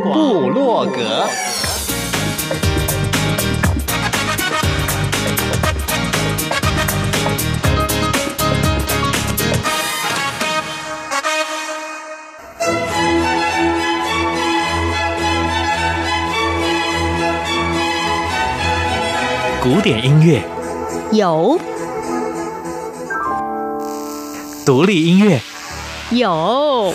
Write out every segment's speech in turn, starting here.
部落格。古典音乐。有，独立音乐。有，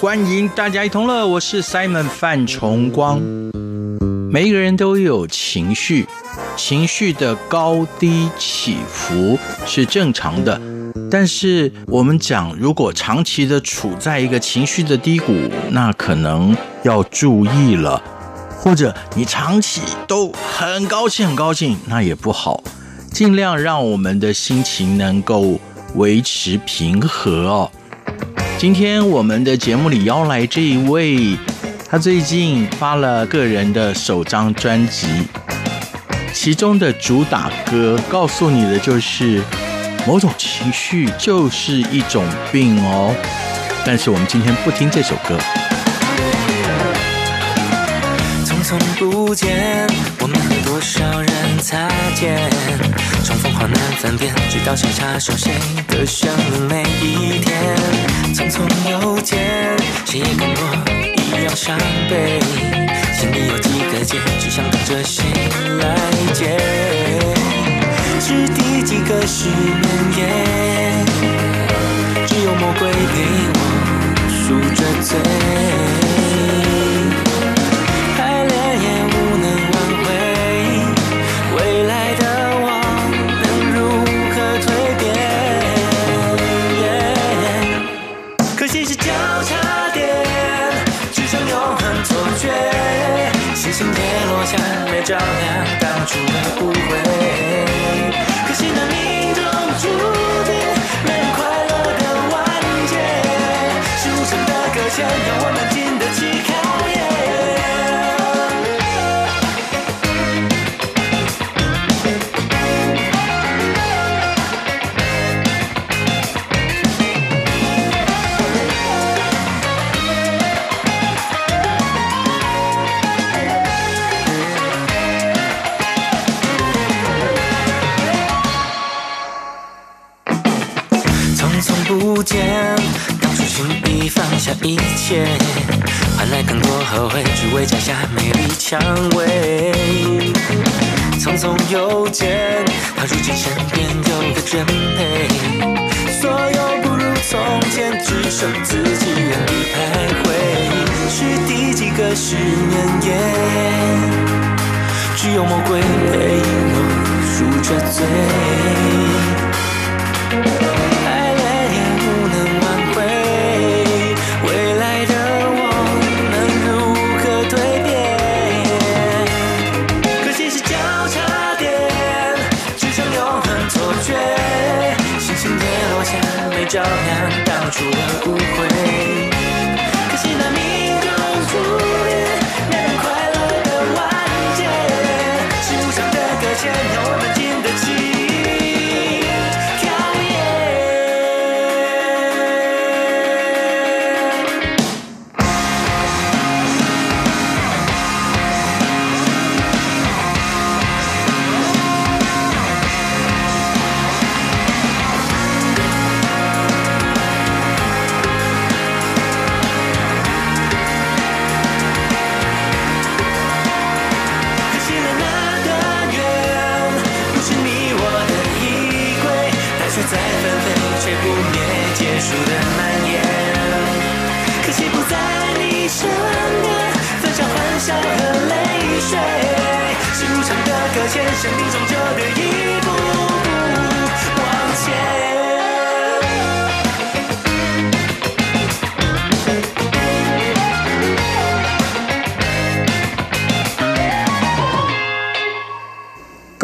欢迎大家一同乐，我是 Simon 范崇光。每一个人都有情绪，情绪的高低起伏是正常的。但是我们讲，如果长期的处在一个情绪的低谷，那可能要注意了。或者你长期都很高兴，很高兴，那也不好。尽量让我们的心情能够维持平和哦。今天我们的节目里邀来这一位，他最近发了个人的首张专辑，其中的主打歌告诉你的就是，某种情绪就是一种病哦。但是我们今天不听这首歌。匆匆不见，我们和多少人擦肩，重逢好难分辨，直到谁插手谁的生命每一天。匆匆又见，谁也跟我一样伤悲，心里有几个结，只想等着谁来解。是第几个失眠夜，只有魔鬼陪我赎着罪。照亮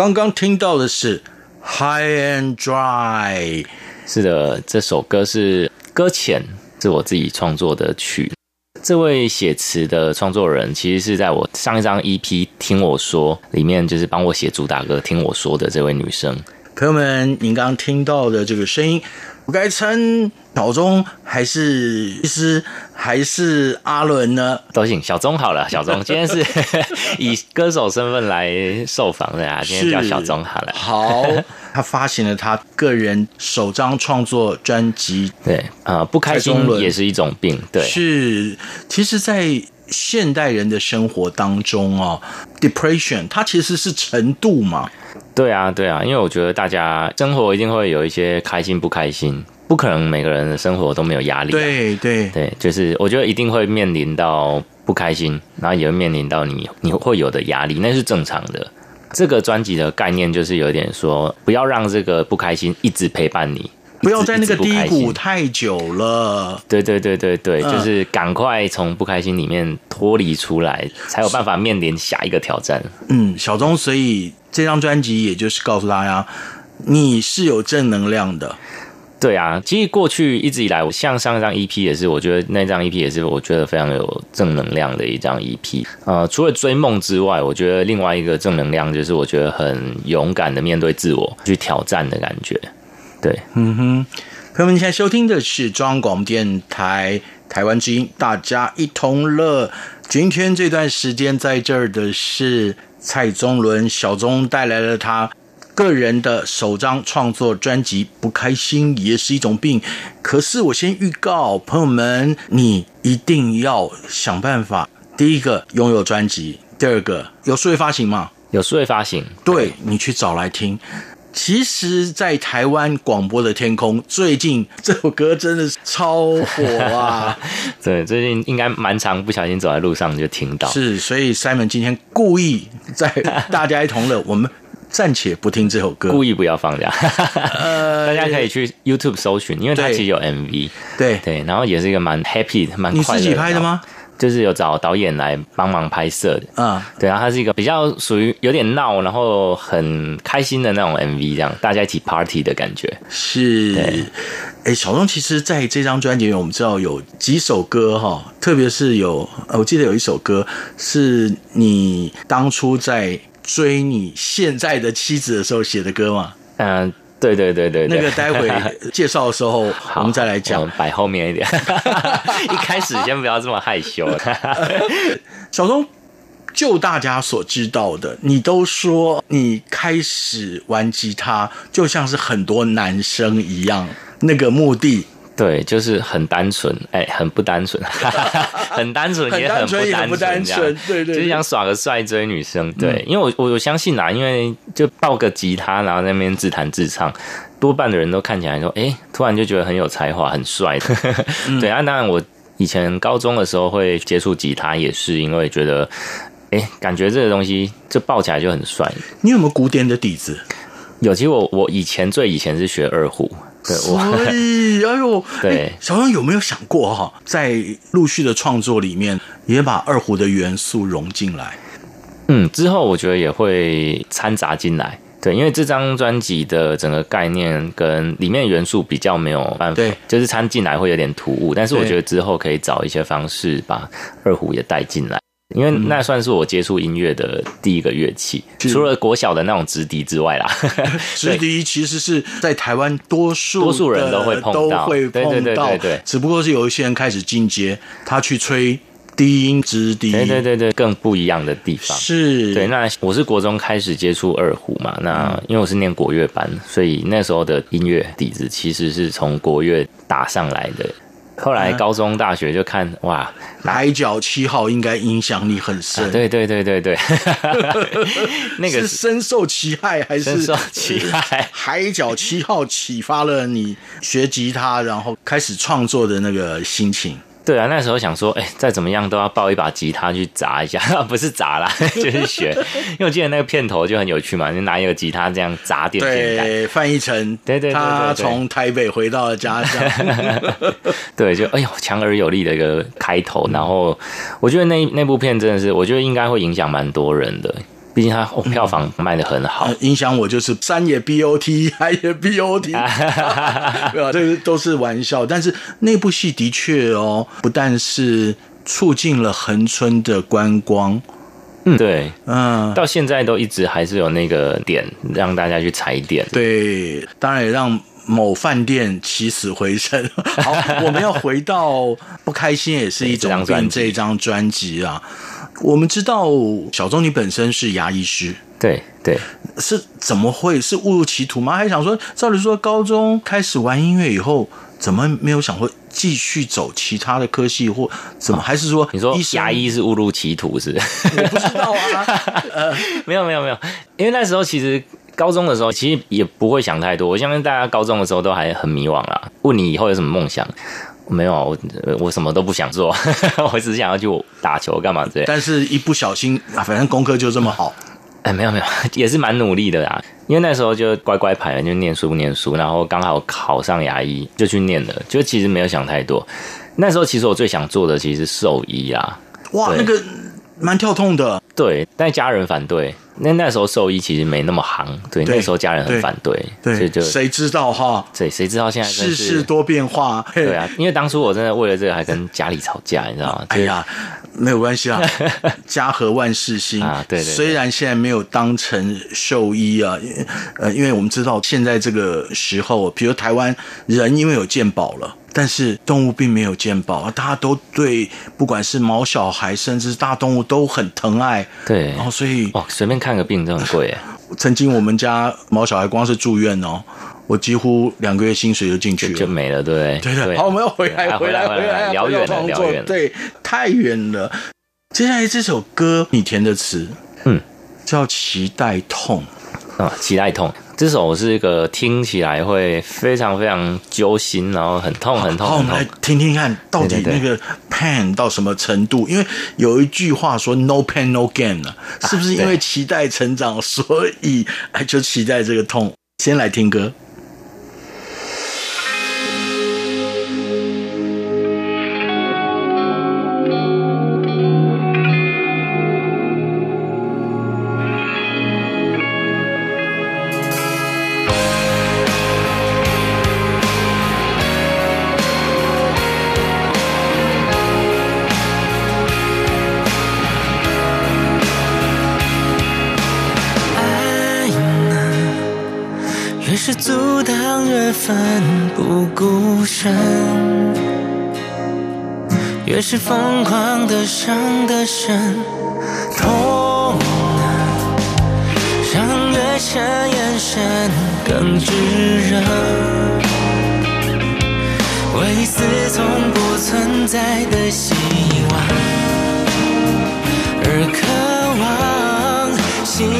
刚刚听到的是 High and Dry。是的，这首歌是《搁浅》，是我自己创作的曲。这位写词的创作人，其实是在我上一张 EP《听我说》里面，就是帮我写主打歌《听我说》的这位女生。朋友们，您刚刚听到的这个声音，我该称小钟还是其实还是阿伦呢？都行，小钟好了。小钟今天是 以歌手身份来受访的啊，今天叫小钟好了。好。他发行了他个人首张创作专辑，对啊、呃，不开心也是一种病，对，是。其实，在现代人的生活当中哦，depression 它其实是程度嘛，对啊，对啊，因为我觉得大家生活一定会有一些开心不开心，不可能每个人的生活都没有压力、啊，对对。对，就是我觉得一定会面临到不开心，然后也会面临到你你会有的压力，那是正常的。这个专辑的概念就是有点说，不要让这个不开心一直陪伴你，不要在那个低谷太久了。对对对对对，嗯、就是赶快从不开心里面脱离出来，才有办法面临下一个挑战。嗯，小钟，所以这张专辑也就是告诉大家，你是有正能量的。对啊，其实过去一直以来，我像上一张 EP 也是，我觉得那张 EP 也是我觉得非常有正能量的一张 EP。呃，除了追梦之外，我觉得另外一个正能量就是我觉得很勇敢的面对自我，去挑战的感觉。对，嗯哼，朋友们，你现在收听的是中央广播电台台湾之音，大家一同乐。今天这段时间在这儿的是蔡宗伦，小宗带来了他。个人的首张创作专辑《不开心也是一种病》，可是我先预告朋友们，你一定要想办法。第一个拥有专辑，第二个有数位发行吗？有数位发行，对，对你去找来听。其实，在台湾广播的天空，最近这首歌真的是超火啊！对，最近应该蛮常，不小心走在路上就听到。是，所以 Simon 今天故意在大家一同乐，我们。暂且不听这首歌，故意不要放这样。呃，大家可以去 YouTube 搜寻，因为它其实有 MV。对对，然后也是一个蛮 happy、蛮快乐的。你自己拍的吗？就是有找导演来帮忙拍摄的。嗯，对，然后它是一个比较属于有点闹，然后很开心的那种 MV，这样大家一起 party 的感觉。是。哎，小钟，其实在这张专辑我们知道有几首歌哈，特别是有，我记得有一首歌是你当初在。追你现在的妻子的时候写的歌吗？嗯，对对对对，那个待会 介绍的时候我们再来讲，摆后面一点。一开始先不要这么害羞。小东，就大家所知道的，你都说你开始玩吉他就像是很多男生一样，那个目的。对，就是很单纯，哎、欸，很不单纯，很单纯 也很不单纯，对，对对，就是想耍个帅追女生。对，嗯、因为我我我相信啊，因为就抱个吉他，然后在那边自弹自唱，多半的人都看起来说，哎、欸，突然就觉得很有才华，很帅的。嗯、对啊，当然我以前高中的时候会接触吉他，也是因为觉得，哎、欸，感觉这个东西就抱起来就很帅。你有没有古典的底子？有，其实我我以前最以前是学二胡。对，所以，哎呦，对，小杨有没有想过哈，在陆续的创作里面，也把二胡的元素融进来？嗯，之后我觉得也会掺杂进来。对，因为这张专辑的整个概念跟里面元素比较没有办法，对，就是掺进来会有点突兀。但是我觉得之后可以找一些方式把二胡也带进来。因为那算是我接触音乐的第一个乐器，嗯、除了国小的那种直笛之外啦。直笛其实是在台湾多数多数人都会碰到，对对对对对。只不过是有一些人开始进阶，他去吹低音直笛，对对对对，更不一样的地方是。对，那我是国中开始接触二胡嘛，那因为我是念国乐班，所以那时候的音乐底子其实是从国乐打上来的。后来高中、大学就看哇，海角七号应该影响力很深。啊、对对对对对，那个是深受其害还是深受其害？海角七号启发了你学吉他，然后开始创作的那个心情。对啊，那时候想说，哎、欸，再怎么样都要抱一把吉他去砸一下，不是砸啦，就是学。因为我记得那个片头就很有趣嘛，就拿一个吉他这样砸电线杆。对，范逸臣，对对对，他从台北回到了家乡。对，就哎呦，强而有力的一个开头。然后我觉得那那部片真的是，我觉得应该会影响蛮多人的。毕竟它、哦、票房卖的很好，影响我就是山也 B O T，海也 B O T，对吧？这个都是玩笑。但是那部戏的确哦，不但是促进了恒春的观光，嗯，对，嗯，到现在都一直还是有那个点让大家去踩点。对，当然也让某饭店起死回生。好，我们要回到不开心也是一种病这张专辑啊。我们知道小钟你本身是牙医师，对对，是怎么会是误入歧途吗？还想说，照理说高中开始玩音乐以后，怎么没有想过继续走其他的科系，或怎么？还是说你说牙医是误入歧途是？我不知道啊，呃，没有没有没有，因为那时候其实高中的时候其实也不会想太多，我相信大家高中的时候都还很迷惘啦。问你以后有什么梦想？没有，我我什么都不想做，我只是想要去打球干嘛之类。但是一不小心啊，反正功课就这么好。哎，没有没有，也是蛮努力的啦。因为那时候就乖乖牌，就念书念书，然后刚好考上牙医，就去念了。就其实没有想太多。那时候其实我最想做的其实是兽医啊。哇，那个蛮跳痛的。对，但家人反对。那那时候兽医其实没那么行，对，对那时候家人很反对，对，所以就谁知道哈？对，谁知道现在世事多变化？对啊，因为当初我真的为了这个还跟家里吵架，你知道吗？哎呀，没有关系啊，家和万事兴 啊。对，对，对，虽然现在没有当成兽医啊，呃，因为我们知道现在这个时候，比如台湾人因为有健保了。但是动物并没有健保，大家都对不管是毛小孩，甚至大动物都很疼爱。对，然后所以哦，随便看个病都很贵。曾经我们家毛小孩光是住院哦，我几乎两个月薪水就进去了，就，就没了，对不对？对。好，我们要回来，回来，回来，聊远了，聊远了，对，太远了。接下来这首歌你填的词，嗯，叫《期待痛》啊，《期待痛》。这首是一个听起来会非常非常揪心，然后很痛很痛。好，我们来听听看，到底那个 pain 到什么程度？因为有一句话说 “no pain no gain” 呢，是不是因为期待成长，所以哎就期待这个痛？先来听歌。是疯狂的伤的深，痛啊，让越深眼神更炙热。为一丝从不存在的希望而渴望，信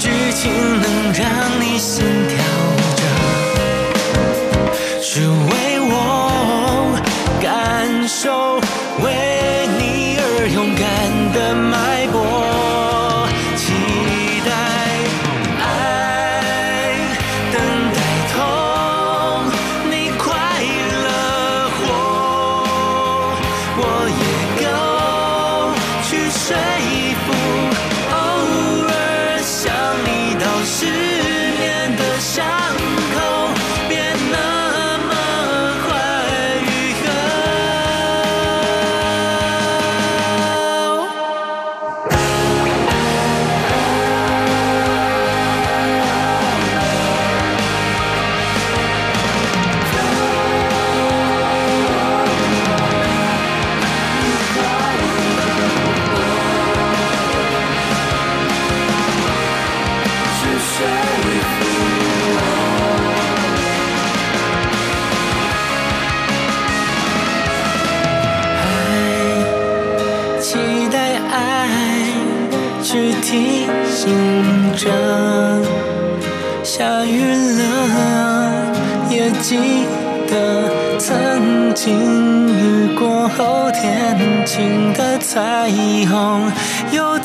剧情能让你提醒着，下雨了，也记得曾经雨过后天晴的彩虹有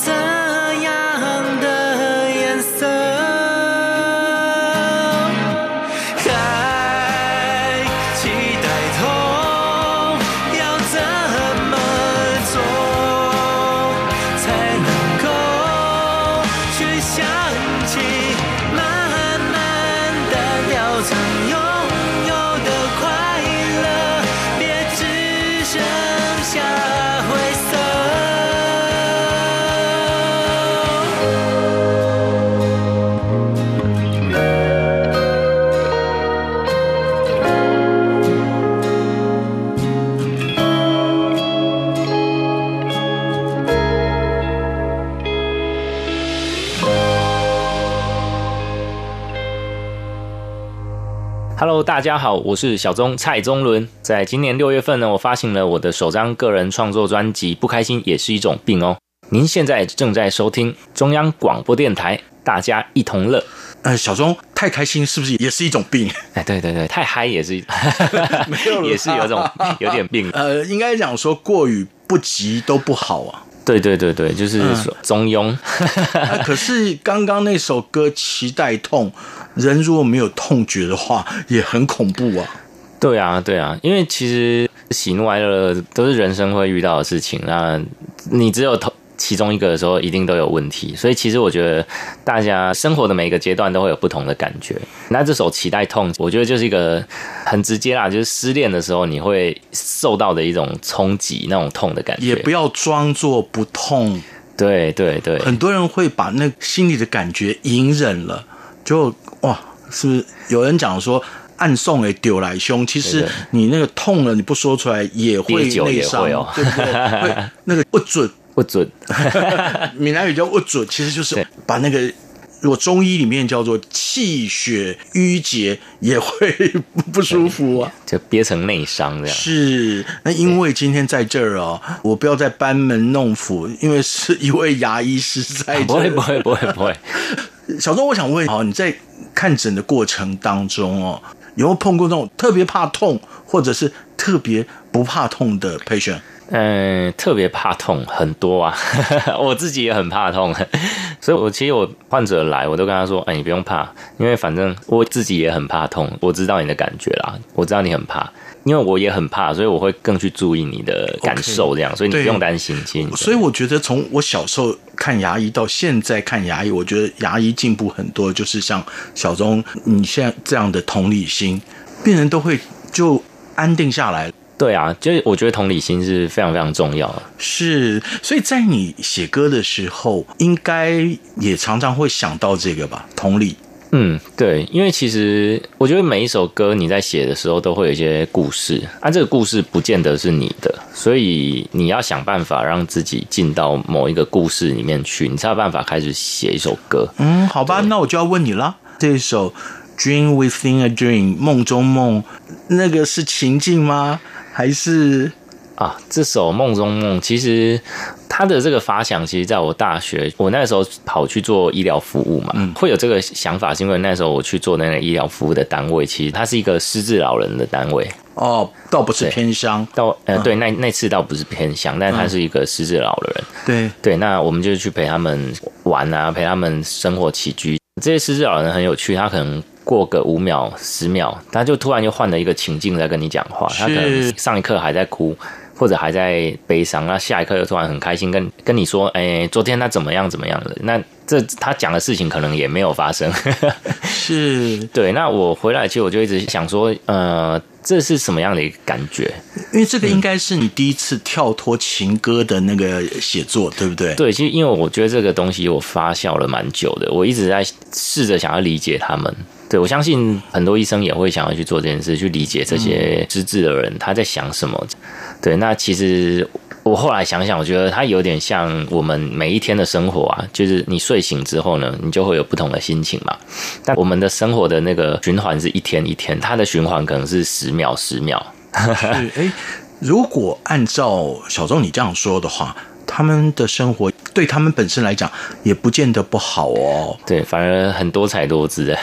大家好，我是小钟蔡宗伦。在今年六月份呢，我发行了我的首张个人创作专辑《不开心也是一种病》哦。您现在正在收听中央广播电台，大家一同乐。呃，小钟太开心是不是也是一种病？哎，对对对，太嗨也是，没有了，也是有种有点病。呃，应该讲说过于不及都不好啊。对对对对，就是中庸。嗯、可是刚刚那首歌《期待痛》，人如果没有痛觉的话，也很恐怖啊。对啊，对啊，因为其实喜怒哀乐都是人生会遇到的事情，那你只有痛。其中一个的时候一定都有问题，所以其实我觉得大家生活的每一个阶段都会有不同的感觉。那这首《期待痛》，我觉得就是一个很直接啦，就是失恋的时候你会受到的一种冲击，那种痛的感觉。也不要装作不痛，对对对。很多人会把那心里的感觉隐忍了，就哇，是不是有人讲说暗送给丢来凶？其实你那个痛了，你不说出来也会内伤哦，对不对？会那个不准。不准，闽南语叫不准，其实就是把那个，如果中医里面叫做气血郁结，也会不舒服啊，就憋成内伤这样。是，那因为今天在这儿哦，我不要再班门弄斧，因为是一位牙医师在这儿。不会不会不会不会。小钟，我想问啊，你在看诊的过程当中哦，有没有碰过那种特别怕痛，或者是特别不怕痛的 patient？嗯，特别怕痛很多啊，我自己也很怕痛，所以我其实我患者来，我都跟他说，哎，你不用怕，因为反正我自己也很怕痛，我知道你的感觉啦，我知道你很怕，因为我也很怕，所以我会更去注意你的感受，这样，okay, 所以你不用担心。其实，所以我觉得从我小时候看牙医到现在看牙医，我觉得牙医进步很多，就是像小钟你现在这样的同理心，病人都会就安定下来。对啊，就是我觉得同理心是非常非常重要的。是，所以在你写歌的时候，应该也常常会想到这个吧？同理。嗯，对，因为其实我觉得每一首歌你在写的时候都会有一些故事，啊，这个故事不见得是你的，所以你要想办法让自己进到某一个故事里面去，你才有办法开始写一首歌。嗯，好吧，那我就要问你了，这一首《Dream Within a Dream》梦中梦，那个是情境吗？还是啊，这首《梦中梦》其实它的这个发想，其实在我大学，我那时候跑去做医疗服务嘛，嗯，会有这个想法，是因为那时候我去做那个医疗服务的单位，其实它是一个失智老人的单位。哦，倒不是偏乡，倒呃，对，那那次倒不是偏乡，但他是一个失智老人。对对，那我们就去陪他们玩啊，陪他们生活起居。这些失智老人很有趣，他可能。过个五秒、十秒，他就突然就换了一个情境在跟你讲话。他可能上一刻还在哭，或者还在悲伤，那下一刻又突然很开心跟，跟跟你说：“哎、欸，昨天他怎么样怎么样的？”那这他讲的事情可能也没有发生。是，对。那我回来其实我就一直想说，呃，这是什么样的一个感觉？因为这个应该是你第一次跳脱情歌的那个写作，对不对？对，其实因为我觉得这个东西我发酵了蛮久的，我一直在试着想要理解他们。对，我相信很多医生也会想要去做这件事，去理解这些失智的人他在想什么。对，那其实我后来想想，我觉得他有点像我们每一天的生活啊，就是你睡醒之后呢，你就会有不同的心情嘛。但我们的生活的那个循环是一天一天，它的循环可能是十秒十秒。是，哎，如果按照小钟你这样说的话，他们的生活对他们本身来讲也不见得不好哦。对，反而很多彩多姿的。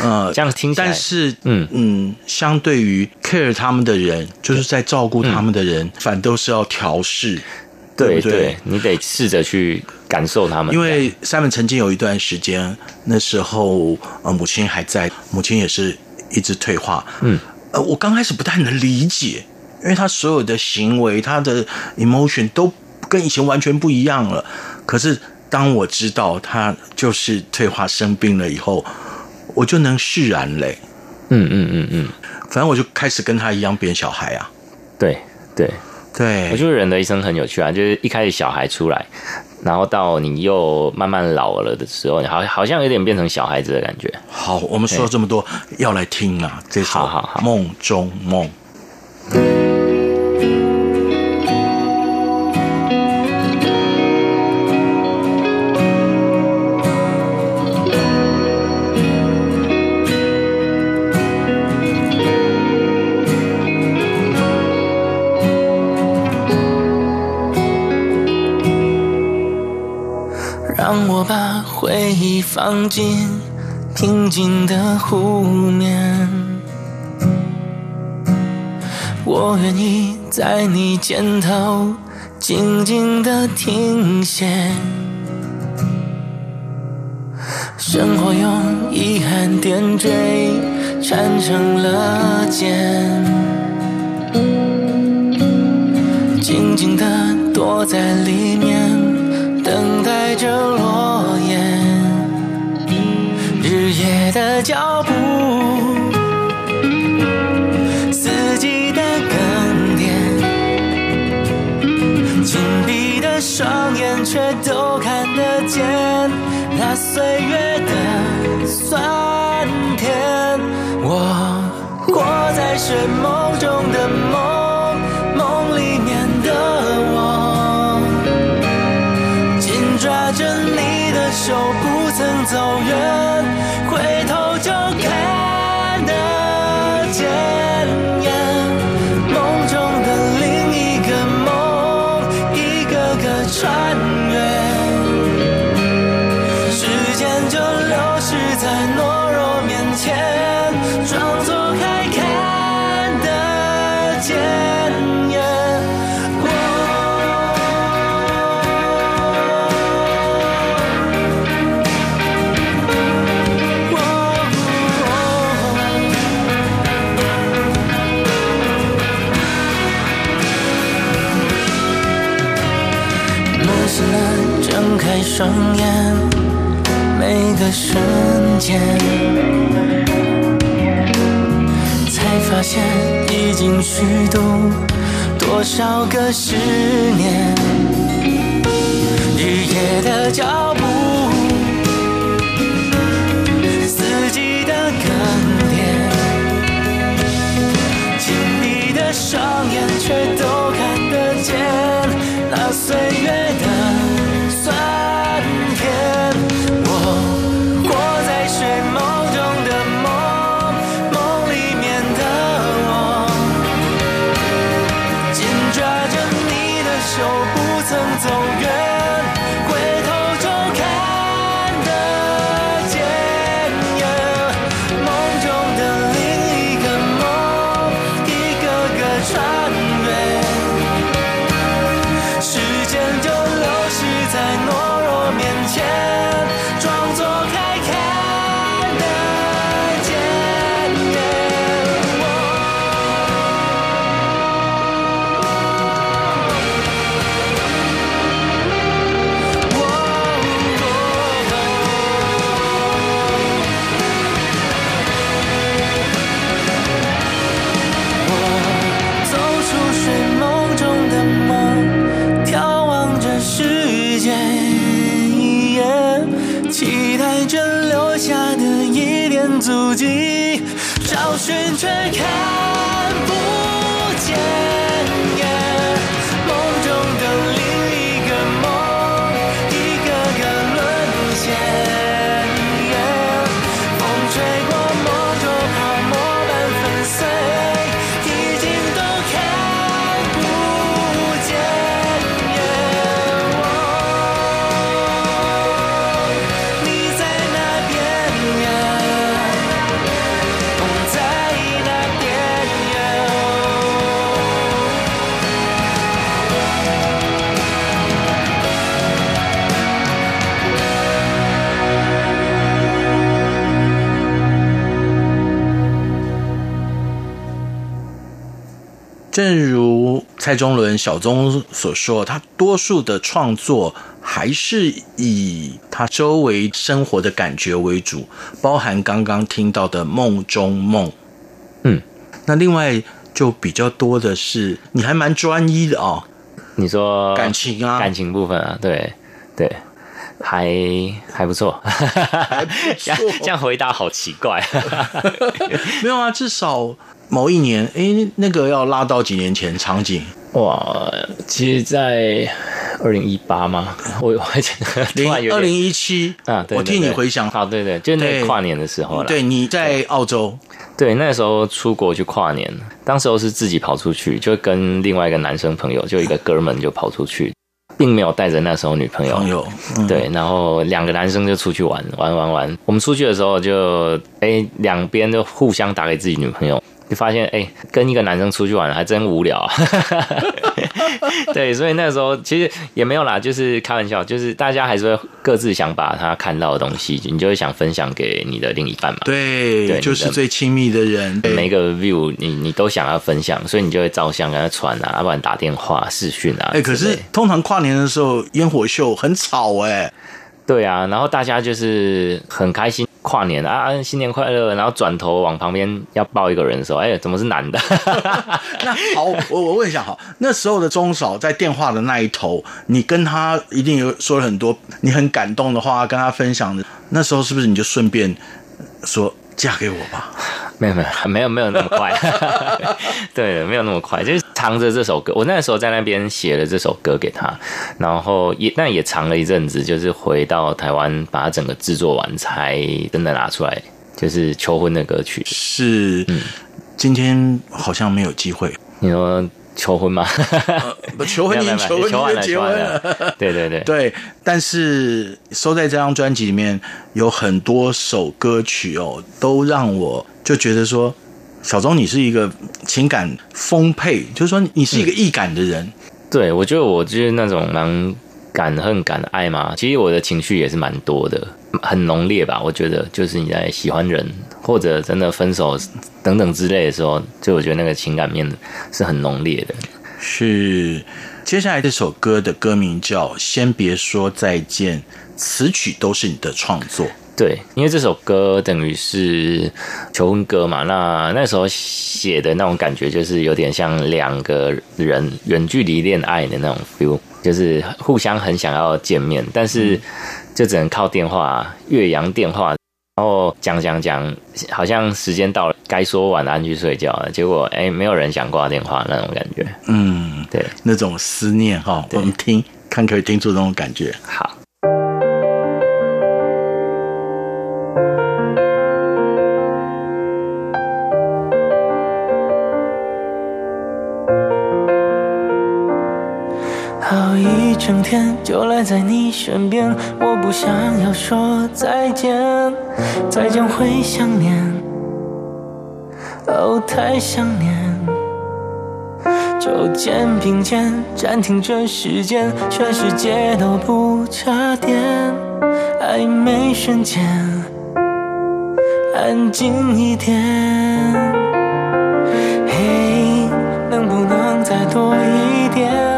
呃，这样听起来，但是嗯嗯，相对于 care 他们的人，就是在照顾他们的人，嗯、反都是要调试。对对，对，你得试着去感受他们。因为 Simon 曾经有一段时间，那时候呃母亲还在，母亲也是一直退化。嗯，呃，我刚开始不太能理解，因为他所有的行为，他的 emotion 都跟以前完全不一样了。可是当我知道他就是退化生病了以后，我就能释然嘞。嗯嗯嗯嗯，反正我就开始跟他一样变小孩啊。对对。对，我觉得人的一生很有趣啊，就是一开始小孩出来，然后到你又慢慢老了的时候，好好像有点变成小孩子的感觉。好，我们说了这么多，要来听啊，这首《梦中梦》。放进平静的湖面，我愿意在你肩头静静的停歇。生活用遗憾点缀，缠成了茧，静静的躲在里面，等待着落的脚步，四季的更迭，紧闭的双眼却都看得见那岁月的酸。瞬间，才发现已经虚度多少个十年，日夜的交却看不见。正如蔡中伦小宗所说，他多数的创作还是以他周围生活的感觉为主，包含刚刚听到的《梦中梦》。嗯，那另外就比较多的是，你还蛮专一的哦。你说感情啊，感情部分啊，对对，还还不错，还不错。这样回答好奇怪。没有啊，至少某一年，哎，那个要拉到几年前场景哇，其实，在二零一八吗？我 我零二零一七啊，对对对，我替你回想，好，对对，就那跨年的时候了。对，你在澳洲。对，那时候出国去跨年，当时候是自己跑出去，就跟另外一个男生朋友，就一个哥们就跑出去，并没有带着那时候女朋友。朋友，嗯、对，然后两个男生就出去玩，玩玩玩。我们出去的时候就，哎，两边就互相打给自己女朋友。就发现哎，跟一个男生出去玩还真无聊啊。对，所以那时候其实也没有啦，就是开玩笑，就是大家还是会各自想把他看到的东西，你就会想分享给你的另一半嘛。对，对就是最亲密的人，每个 view 你你都想要分享，所以你就会照相跟他传啊，要不然打电话视讯啊。哎，可是通常跨年的时候烟火秀很吵哎。对啊，然后大家就是很开心。跨年啊，新年快乐！然后转头往旁边要抱一个人的时候，哎，怎么是男的？那好，我我问一下，哈，那时候的钟嫂在电话的那一头，你跟他一定有说了很多你很感动的话，跟他分享的。那时候是不是你就顺便说？嫁给我吧？没有没有没有没有那么快，对，没有那么快，就是藏着这首歌。我那时候在那边写了这首歌给他，然后也那也藏了一阵子，就是回到台湾把它整个制作完，才真的拿出来，就是求婚的歌曲。是，嗯，今天好像没有机会。你说。求婚吗？不，求婚 已经求婚，求婚了，结婚了。对对对对，但是收在这张专辑里面有很多首歌曲哦，都让我就觉得说，小钟你是一个情感丰沛，就是说你是一个易感的人。嗯、对，我觉得我就是那种蛮敢恨敢爱嘛。其实我的情绪也是蛮多的，很浓烈吧。我觉得就是你在喜欢人。或者真的分手等等之类的时候，就我觉得那个情感面是很浓烈的。是，接下来这首歌的歌名叫《先别说再见》，词曲都是你的创作。对，因为这首歌等于是求婚歌嘛，那那时候写的那种感觉，就是有点像两个人远距离恋爱的那种 feel，就是互相很想要见面，但是就只能靠电话，岳阳电话。然后讲讲讲，好像时间到了，该说晚安去睡觉了。结果哎，没有人想挂电话那种感觉。嗯，对，那种思念哈，我们听看可以听出那种感觉。好整天就赖在你身边，我不想要说再见。再见会想念，哦，太想念。就肩并肩暂停这时间，全世界都不插电。暧昧瞬间，安静一点。嘿，能不能再多一点？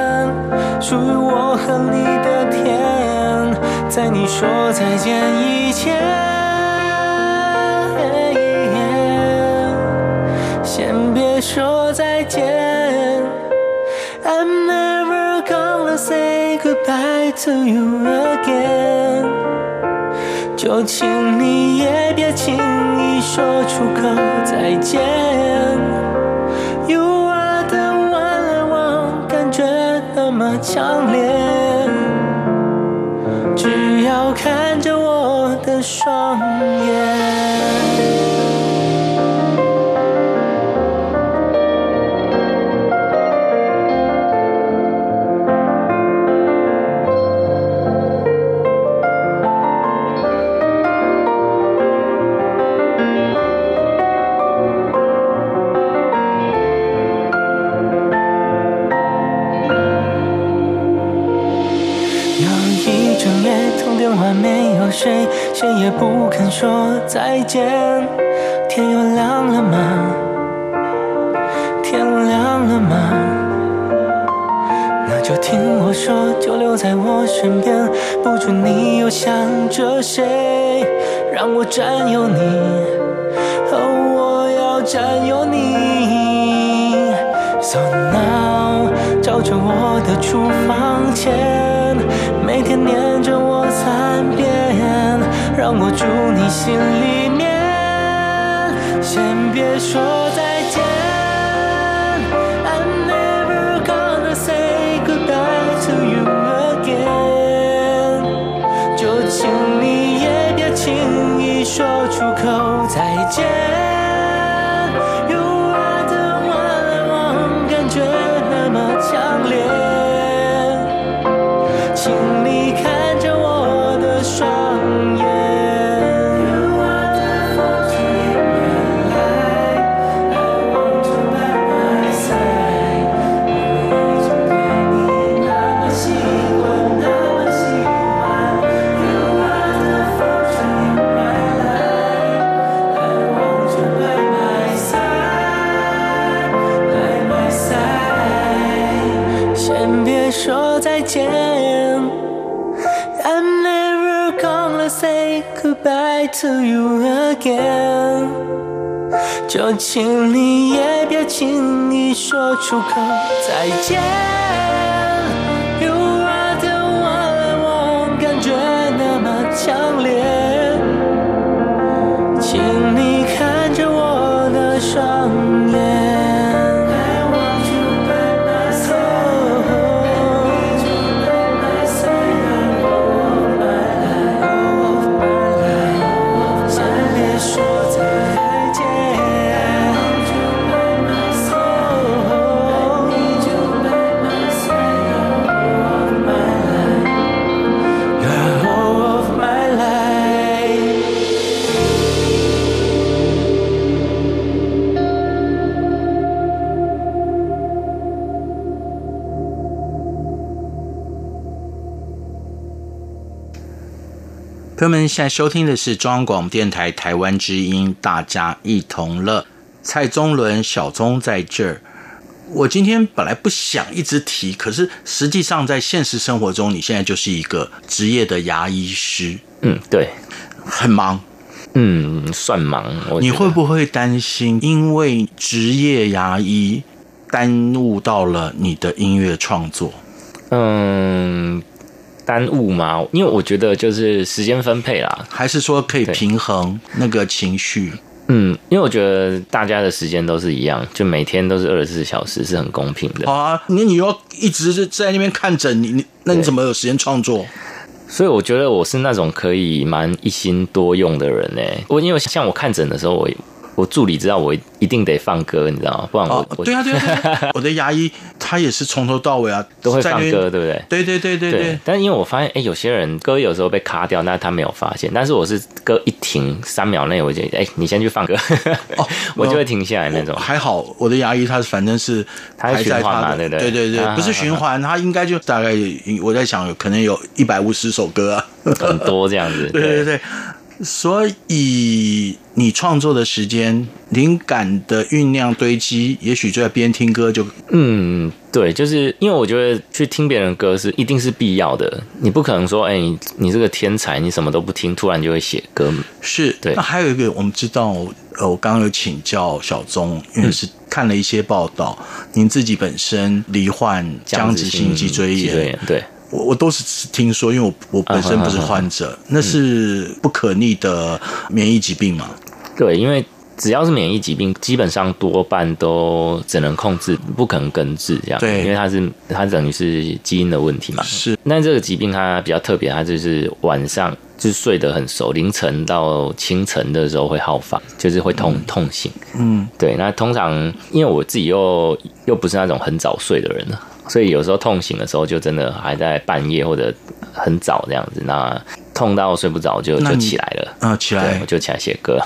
属于我和你的天，在你说再见以前。先别说再见，I'm never gonna say goodbye to you again。就请你也别轻易说出口再见。强烈，只要看着我的双眼。谁谁也不肯说再见，天又亮了吗？天亮了吗？那就听我说，就留在我身边，不准你又想着谁，让我占有你，哦，我要占有你。So now，照着我的厨房前，每天念着我三遍，让我住你心里面。先别说再再见。I'm never gonna say goodbye to you again. 就请你也别轻易说出口再见。You are the one i want 感觉那么强烈。朋友们，现在收听的是中央广播电台台湾之音，大家一同乐。蔡宗伦，小宗在这儿。我今天本来不想一直提，可是实际上在现实生活中，你现在就是一个职业的牙医师。嗯，对，很忙。嗯，算忙。你会不会担心，因为职业牙医耽误到了你的音乐创作？嗯。耽误吗？因为我觉得就是时间分配啦，还是说可以平衡那个情绪？嗯，因为我觉得大家的时间都是一样，就每天都是二十四小时，是很公平的。好啊，你你要一直是在那边看诊，你你那你怎么有时间创作？所以我觉得我是那种可以蛮一心多用的人呢。我因为像我看诊的时候，我。我助理知道我一定得放歌，你知道吗？不然我，哦、对啊对啊，对啊，我的牙医他也是从头到尾啊都会放歌，对不对？对对对对对。但是因为我发现，哎，有些人歌有时候被卡掉，那他没有发现。但是我是歌一停三秒内，我就哎，你先去放歌，哦、我就会停下来那种。还好我的牙医他反正是他循环嘛，对对对对对，不是循环，他应该就大概我在想，可能有一百五十首歌啊，很多这样子。对 对对。所以你创作的时间、灵感的酝酿堆积，也许就在边听歌就嗯，对，就是因为我觉得去听别人歌是一定是必要的，你不可能说，哎、欸，你你这个天才，你什么都不听，突然就会写歌。是对。那还有一个，我们知道，呃，我刚刚有请教小宗，因为是看了一些报道，嗯、您自己本身罹患僵直性脊椎炎，对。我我都是听说，因为我我本身不是患者，那是不可逆的免疫疾病嘛？对，因为只要是免疫疾病，基本上多半都只能控制，不可能根治这样。对，因为它是它等于是基因的问题嘛。是。那这个疾病它比较特别，它就是晚上就是睡得很熟，凌晨到清晨的时候会好发，就是会痛、嗯、痛醒。嗯，对。那通常因为我自己又又不是那种很早睡的人呢。所以有时候痛醒的时候，就真的还在半夜或者很早这样子，那痛到睡不着就就起来了。啊，起来。我就起来写歌，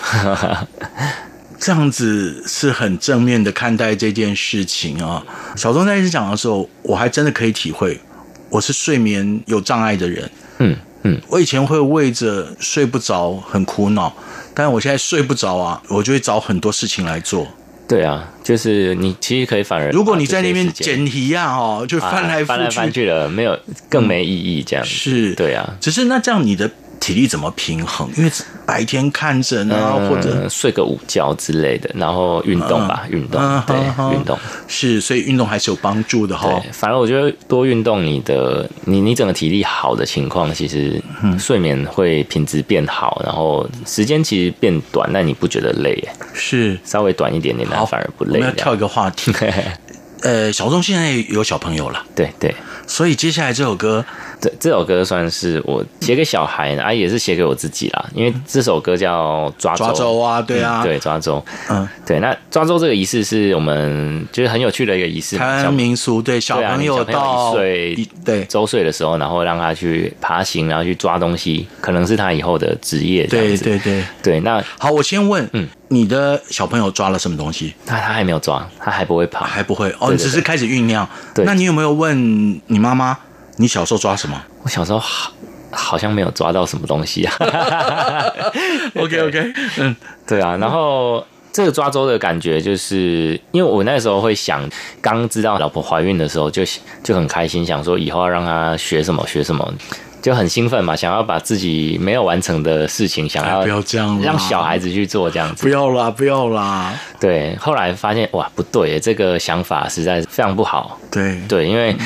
这样子是很正面的看待这件事情啊。小钟在一直讲的时候，我还真的可以体会，我是睡眠有障碍的人，嗯嗯，我以前会为着睡不着很苦恼，但我现在睡不着啊，我就会找很多事情来做。对啊，就是你其实可以反而，如果你在那边捡题啊，哦，就翻来翻来翻去了，没有更没意义这样、嗯。是，对啊，只是那这样你的。体力怎么平衡？因为白天看诊啊，嗯、或者睡个午觉之类的，然后运动吧，运、嗯、动，嗯、对，运、嗯、动是，所以运动还是有帮助的哈。对，反而我觉得多运动，你的你你整个体力好的情况，其实睡眠会品质变好，然后时间其实变短，那你不觉得累？是稍微短一点点，那反而不累。我们要跳一个话题，呃，小钟现在有小朋友了，对对，所以接下来这首歌。这这首歌算是我写给小孩啊，也是写给我自己啦。因为这首歌叫抓周，抓周啊，对啊，嗯、对抓周，嗯，对。那抓周这个仪式是我们就是很有趣的一个仪式，台湾民俗，对小朋友到一岁，对周岁的时候，然后让他去爬行，然后去抓东西，可能是他以后的职业。对对对对。那好，我先问，嗯，你的小朋友抓了什么东西？他他还没有抓，他还不会爬，还不会哦，你只是开始酝酿。对，那你有没有问你妈妈？你小时候抓什么？我小时候好好像没有抓到什么东西啊。OK OK，嗯，对啊。然后这个抓周的感觉，就是因为我那时候会想，刚知道老婆怀孕的时候就，就就很开心，想说以后要让她学什么学什么，就很兴奋嘛，想要把自己没有完成的事情，想要不要这样，让小孩子去做这样子。不要啦，不要啦。对，后来发现哇，不对，这个想法实在是非常不好。对对，因为。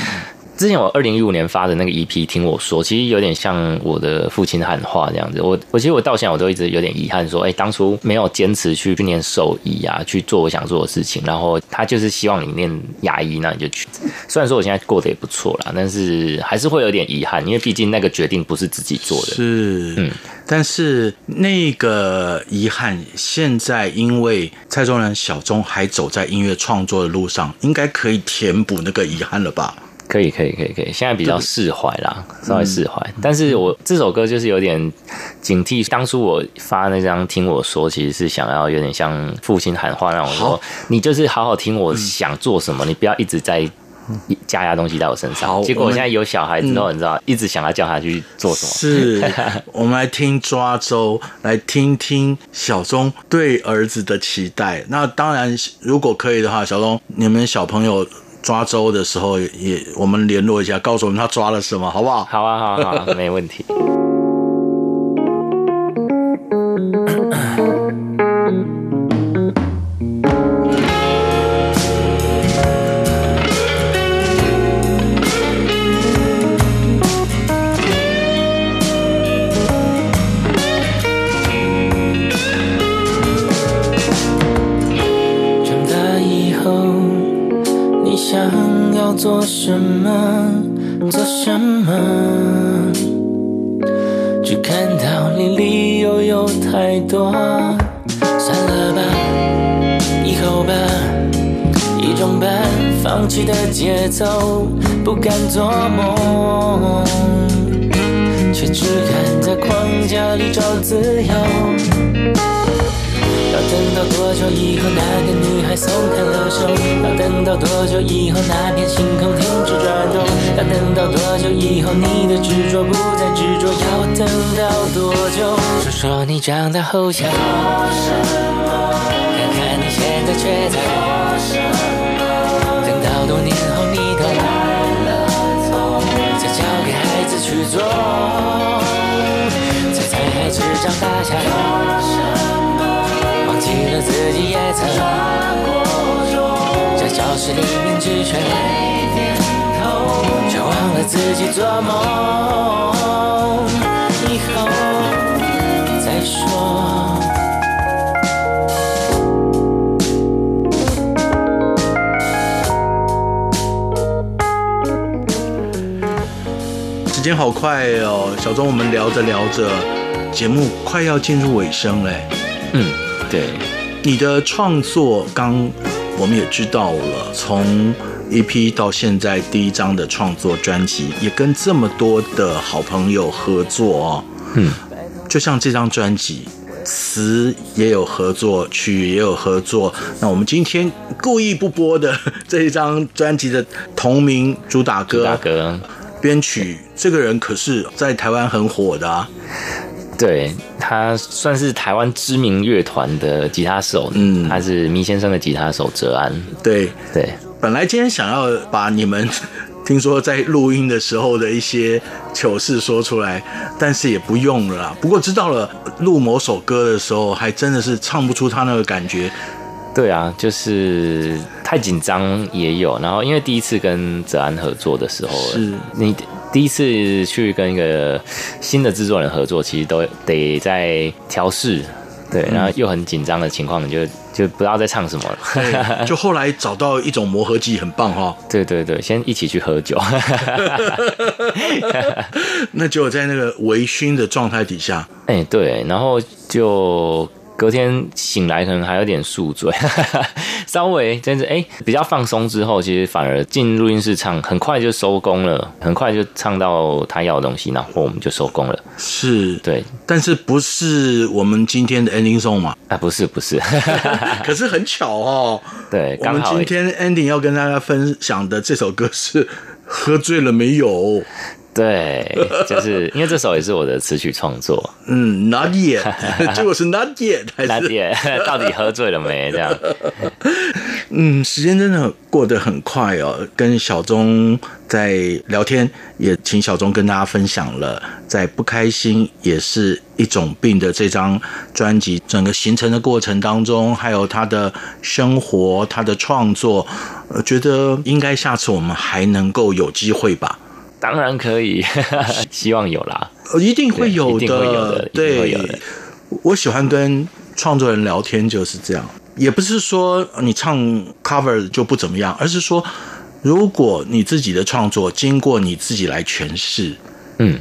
之前我二零一五年发的那个 EP，听我说，其实有点像我的父亲喊话这样子。我我其实我到现在我都一直有点遗憾，说，哎，当初没有坚持去训练兽医啊，去做我想做的事情。然后他就是希望你念牙医，那你就去。虽然说我现在过得也不错啦，但是还是会有点遗憾，因为毕竟那个决定不是自己做的。是，嗯，但是那个遗憾，现在因为蔡中南小钟还走在音乐创作的路上，应该可以填补那个遗憾了吧？可以，可以，可以，可以。现在比较释怀啦，稍微释怀。但是我这首歌就是有点警惕。当初我发那张《听我说》，其实是想要有点像父亲喊话那种，说你就是好好听我想做什么，你不要一直在加压东西在我身上。结果我现在有小孩之后，你知道，一直想要叫他去做什么。是，我们来听抓周，来听听小钟对儿子的期待。那当然，如果可以的话，小钟，你们小朋友。抓周的时候也，我们联络一下，告诉我们他抓了什么，好不好？好啊，好啊，好啊，没问题。放弃的节奏，不敢做梦，却只敢在框架里找自由。要等到多久以后，那个女孩松开了手？要等到多久以后，那片星空停止转动？要等到多久以后，你的执着不再执着？要等到多久？说说你长大后想？看看你现在却在做什？做，猜猜孩子长大前做什么？自己也曾在教室里面只学会点头，却忘了自己做梦，以后再说。间好快哦，小钟，我们聊着聊着，节目快要进入尾声嘞。嗯，对。你的创作，刚我们也知道了，从 EP 到现在第一张的创作专辑，也跟这么多的好朋友合作哦。嗯，就像这张专辑，词也有合作，曲也有合作。那我们今天故意不播的 这一张专辑的同名主打歌，主打歌，编曲这个人可是在台湾很火的啊。对，他算是台湾知名乐团的吉他手，嗯，他是迷先生的吉他手哲安。对对，本来今天想要把你们听说在录音的时候的一些糗事说出来，但是也不用了啦。不过知道了录某首歌的时候，还真的是唱不出他那个感觉。对啊，就是太紧张也有，然后因为第一次跟泽安合作的时候，是你。第一次去跟一个新的制作人合作，其实都得在调试，对，然后又很紧张的情况，你就就不知道在唱什么了。就后来找到一种磨合剂，很棒哈。对对对，先一起去喝酒。那就在那个微醺的状态底下，哎，对，然后就。隔天醒来可能还有点宿醉，稍微真是哎比较放松之后，其实反而进录音室唱，很快就收工了，很快就唱到他要的东西，然后我们就收工了。是，对，但是不是我们今天的 ending song 嘛？啊，不是，不是，可是很巧哦。对，我们今天 ending 要跟大家分享的这首歌是《喝醉了没有》。对，就是因为这首也是我的词曲创作。嗯，Not yet，结果是 Not yet，Not yet，到底喝醉了没？这样。嗯，时间真的过得很快哦。跟小钟在聊天，也请小钟跟大家分享了在《不开心也是一种病》的这张专辑整个形成的过程当中，还有他的生活、他的创作。我觉得应该下次我们还能够有机会吧。当然可以，希望有啦。一定会有的，一定会有的，对，有的。我喜欢跟创作人聊天，就是这样。也不是说你唱 cover 就不怎么样，而是说，如果你自己的创作经过你自己来诠释，嗯，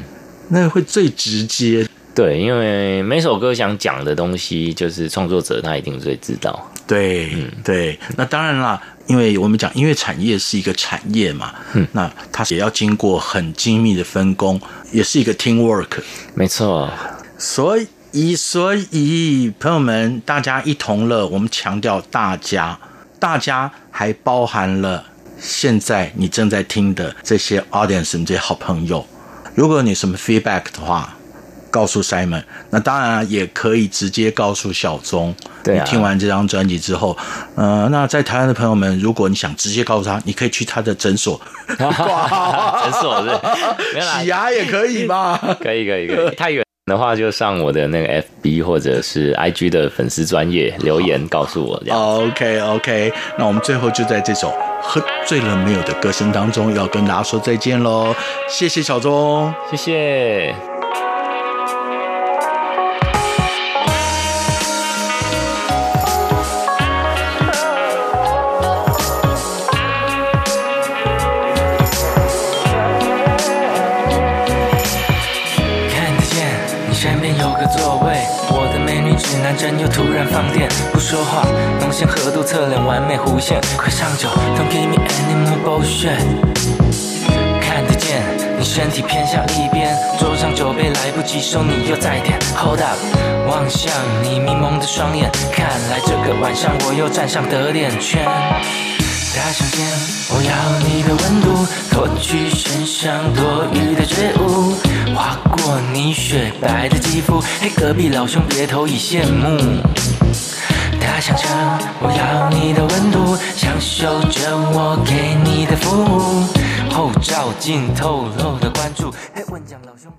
那会最直接。对，因为每首歌想讲的东西，就是创作者他一定最知道。对，嗯，对。那当然啦。因为我们讲音乐产业是一个产业嘛，嗯，那它也要经过很精密的分工，也是一个 teamwork。没错，所以所以朋友们，大家一同乐，我们强调大家，大家还包含了现在你正在听的这些 audience，这些好朋友。如果你什么 feedback 的话，告诉 Simon，那当然也可以直接告诉小钟。你听完这张专辑之后，呃，那在台湾的朋友们，如果你想直接告诉他，你可以去他的诊所 挂号，诊所是洗牙也可以吧？可以，可以，可以。太远的话，就上我的那个 FB 或者是 IG 的粉丝专业留言告诉我这样。OK，OK，那我们最后就在这首喝醉了没有的歌声当中，要跟大家说再见喽。谢谢小钟，谢谢。人又突然放电，不说话，浓鲜和度侧脸，完美弧线。快上酒，Don't give me any more bullshit。看得见你身体偏向一边，桌上酒杯来不及收，你又再点。Hold up，望向你迷蒙的双眼，看来这个晚上我又站上得点圈。大象间，我要你的温度，脱去身上多余的觉悟，划过你雪白的肌肤。嘿，隔壁老兄别投以羡慕。他想着，我要你的温度，享受着我给你的服务。后照镜透露的关注，嘿，问讲老兄。